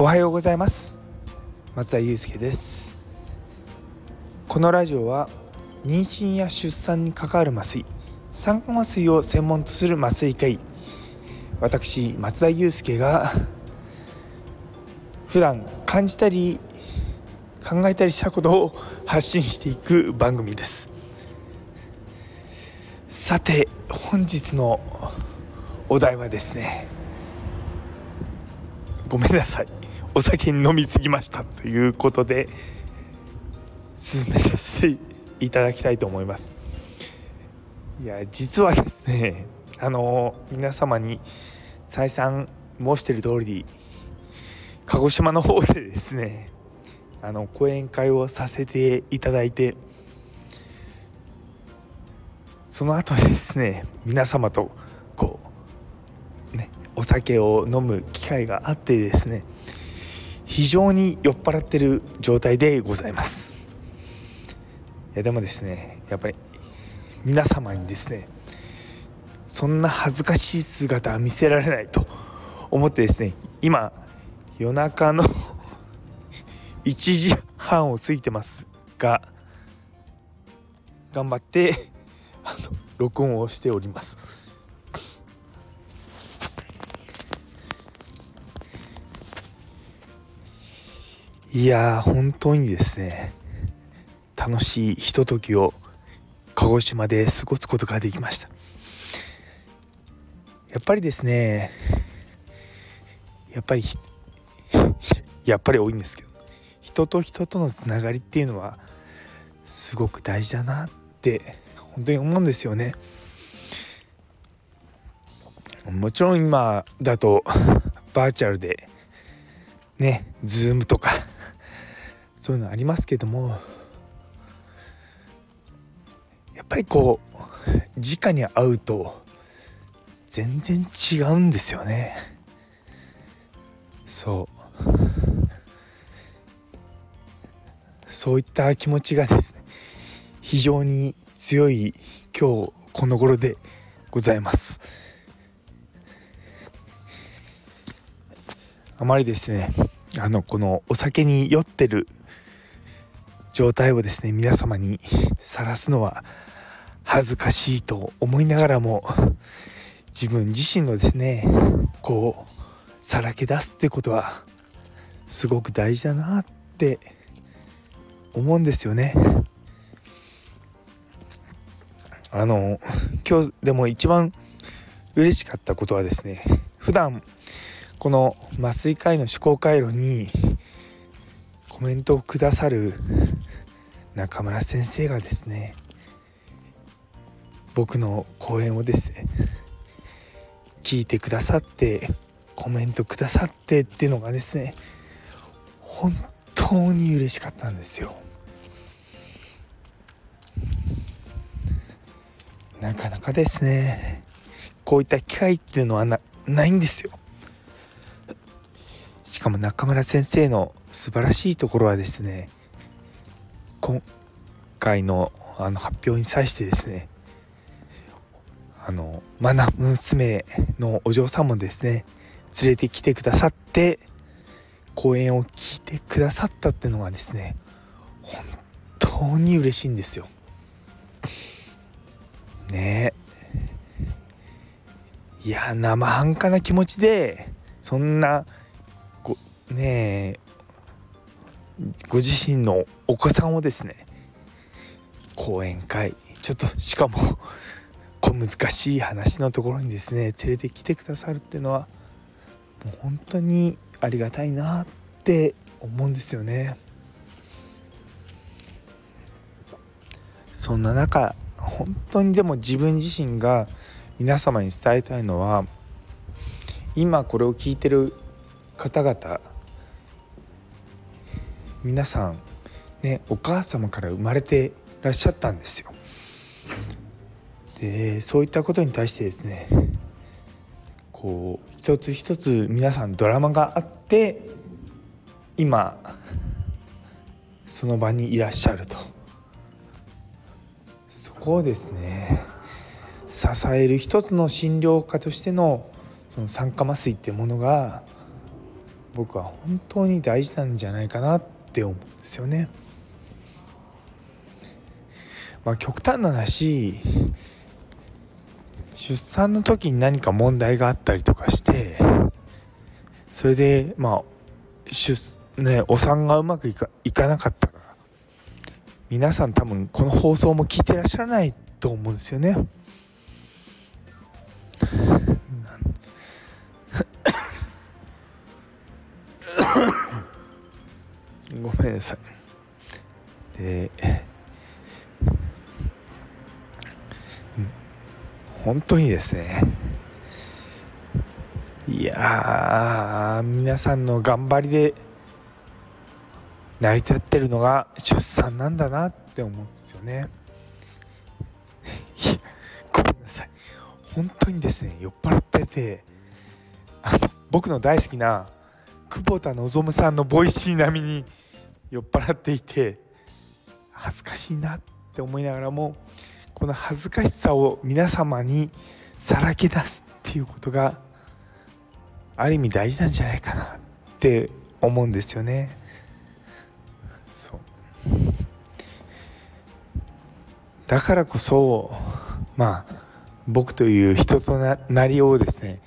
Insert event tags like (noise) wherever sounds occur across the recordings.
おはようございます。松田祐介です。このラジオは妊娠や出産に関わる麻酔酸化麻酔を専門とする麻酔科医私松田祐介が普段感じたり考えたりしたことを発信していく番組です。さて本日のお題はですねごめんなさい。お酒に飲みすぎましたということで進めさせていただきたいと思います。いや実はですねあの皆様に再三申している通り鹿児島の方でですねあの講演会をさせていただいてその後ですね皆様とこうねお酒を飲む機会があってですね非常に酔っ払ってる状態でございます。いやでもですねやっぱり皆様にですねそんな恥ずかしい姿は見せられないと思ってですね今夜中の (laughs) 1時半を過ぎてますが頑張ってあの録音をしております。いや本当にですね楽しいひとときを鹿児島で過ごすことができました。やっぱりですねやっぱり (laughs) やっぱり多いんですけど人と人とのつながりっていうのはすごく大事だなって本当に思うんですよね。もちろん今だとバーチャルでねズームとかそういうのありますけどもやっぱりこう直に会うと全然違うんですよね。そう。そういった気持ちがですね非常に強い今日この頃でございます。あまりですねあのこのお酒に酔ってる状態をですね皆様にさらすのは恥ずかしいと思いながらも自分自身のですねこうさらけ出すってことはすごく大事だなって思うんですよね。あの今日でも一番嬉しかったことはですね普段この麻酔科医の思考回路にコメントをくださる中村先生がですね僕の講演をですね聞いてくださってコメントくださってっていうのがですね本当に嬉しかったんですよ。なかなかですねこういった機会っていうのはないんですよしかも中村先生の素晴らしいところはですね今回のあの発表に際してですねあのマナ娘のお嬢さんもですね連れてきてくださって講演を聞いてくださったっていうのがですね本当に嬉しいんですよ。ね。えいや生半可な気持ちでそんなごねご自身のお子さんをですね講演会ちょっとしかも (laughs) 小難しい話のところにですね連れてきてくださるっていうのはもう本当にありがたいなって思うんですよね。そんな中本当にでも自分自身が皆様に伝えたいのは今これを聞いてる方々皆さんねお母様から生まれてらっしゃったんですよ。でそういったことに対してですねこう一つ一つ皆さんドラマがあって今その場にいらっしゃるとそ。こをですね支える一つの診療科としてのその酸化麻酔ってものが僕は本当に大事なんじゃないかなってって思うんですよね。まあ、極端な話出産の時に何か問題があったりとかしてそれでまあ出ねお産がうまくいかいかなかったら皆さん多分この放送も聞いてらっしゃらないと思うんですよね。めんなさい。で本当にですね。いや皆さんの頑張りで成り立ってるのが出産なんだなって思うんですよね。いやごめんなさい。本当にですね酔っ払っててあの僕の大好きな久保田望さんの Voicy 並みに酔っ払っていて恥ずかしいなって思いながらもこの恥ずかしさを皆様にさらけ出すっていうことがある意味大事なんじゃないかなって思うんですよね。そうだからこそまあ僕という人となりをですね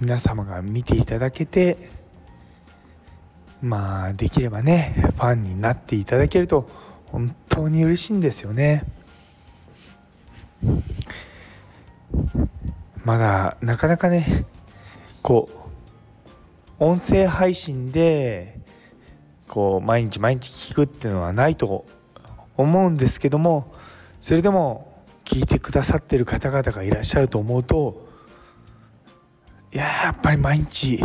皆様が見ていただけてまあできればねファンになっていただけると本当に嬉しいんですよね。まだなかなかねこう音声配信でこう毎日毎日聞くっていうのはないと思うんですけどもそれでも聞いてくださってる方々がいらっしゃると思うといややっぱり毎日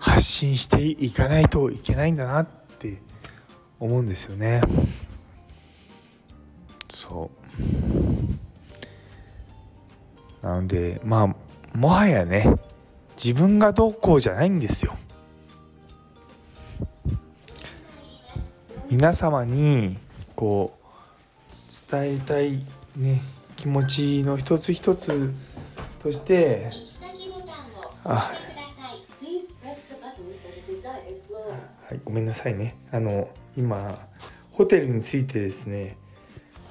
発信していかないといけないんだなって思うんですよね。そうなのでまあもはやね自分がどうこうじゃないんですよ皆様にこう伝えたいね気持ちの一つ一つとしてあはいごめんなさいね。あの今ホテルについてですね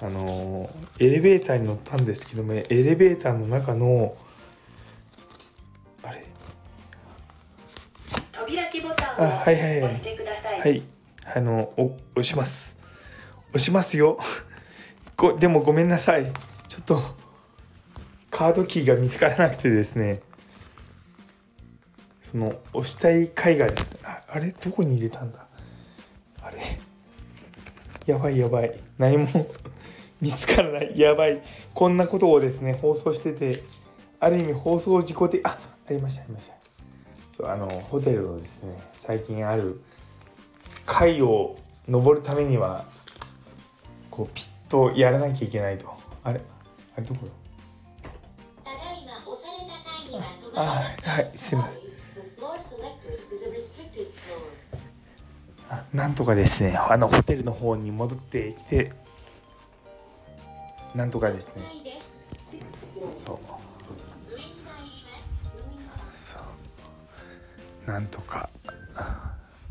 あのエレベーターに乗ったんですけどもエレベーターの中のあれ？扉開きボタンを押してください。はい、あのお押します。押しますよ。(laughs) ごでもごめんなさい。ちょっとカードキーが見つからなくてですねその押したい階がですね。ああれ？どこに入れたんだ？あれ？やばいやばい。何も (laughs) 見つからない。やばい。こんなことをですね放送しててある意味放送事故であありましたありました。そうあのホテルのですね最近ある階を登るためにはこうピッとやらなきゃいけないと。あれ？あれどこだ？あはいすいませんなんとかですねあのホテルの方に戻ってきてなんとかですね。そう。そう。なんとか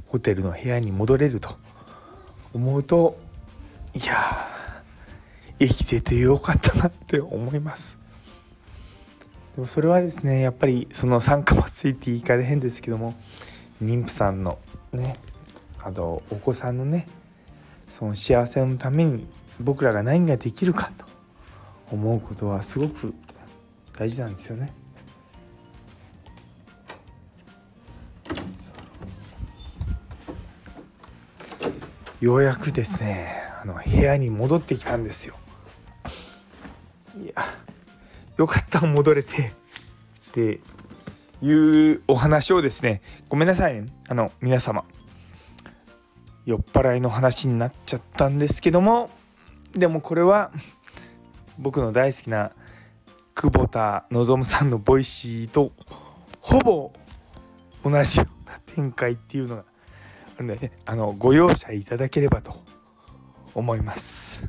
ホテルの部屋に戻れると思うといや生きててよかったなって思います。でもそれはですねやっぱりその酸化麻酔って言い方変ですけども妊婦さんのねあとお子さんのねその幸せのために僕らが何ができるかと思うことはすごく大事なんですよね。ようやくですねあの部屋に戻ってきたんですよ。いやよかった戻れてっていうお話をですねごめんなさいねあの皆様酔っ払いの話になっちゃったんですけどもでもこれは僕の大好きな久保田望さんの Voicy とほぼ同じような展開っていうのがあるので、ね、あのご容赦いただければと思います。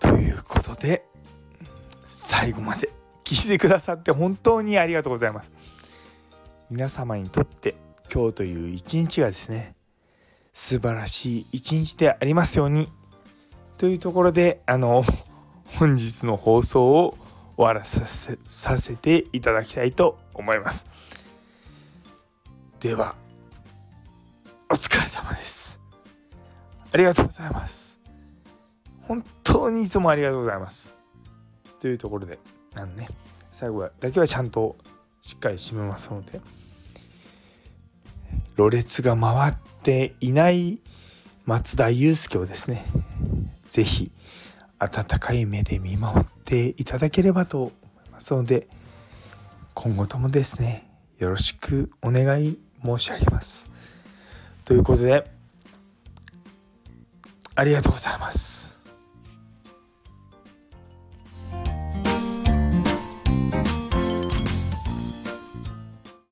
ということで最後まで聞いてくださって本当にありがとうございます。皆様にとって今日という一日がですね素晴らしい一日でありますように。というところであの (laughs) 本日の放送を終わらさせさせていただきたいと思います。ではお疲れ様です。ありがとうございます。本当にいつもありがとうございます。というところでなんね最後だけはちゃんとしっかり締めますので。ろれつが回っていない松田祐介をですね是非温かい目で見守っていただければと思いますので今後ともですねよろしくお願い申し上げます。ということでありがとうございます。